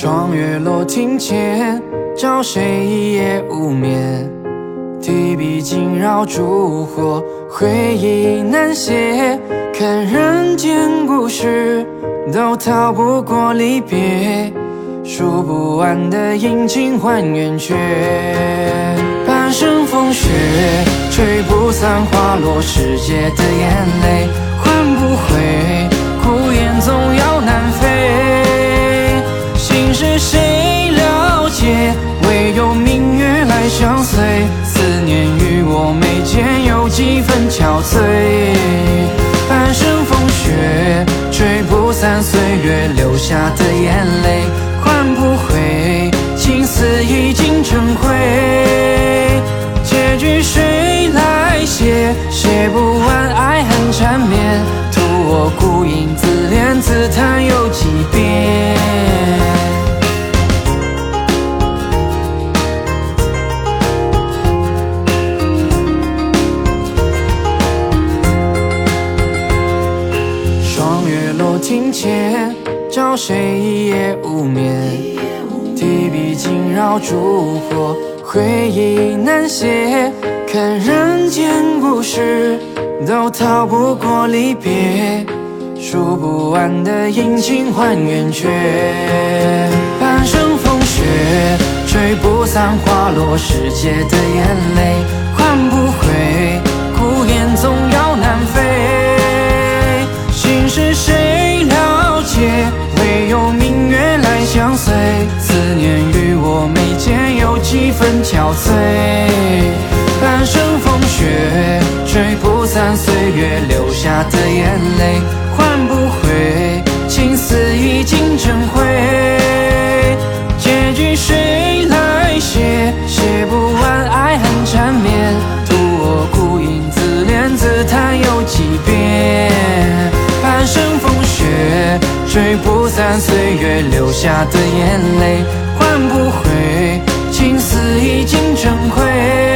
霜月落庭前，照谁一夜无眠？提笔惊扰烛火，回忆难写。看人间故事，都逃不过离别。数不完的阴晴换圆缺，半生风雪，吹不散花落时节的眼泪，换不回，是谁了解？唯有明月来相随。思念与我眉间有几分憔悴。半生风雪，吹不散岁月留下的眼泪，换不回情丝已经成灰。结局谁来写？写不前，找谁一夜无眠？提笔惊扰烛火，回忆难写。看人间故事，都逃不过离别。数不完的阴晴换圆缺，半生风雪，吹不散花落时节的眼泪，换不回，孤雁总要南飞。心事谁几分憔悴。半生风雪，吹不散岁月留下的眼泪，换不回青丝已经成灰。结局谁来写？写不完爱恨缠绵，图我孤影自怜自叹又几遍。半生风雪，吹不散岁月留下的眼泪，换不回青丝已尽成灰。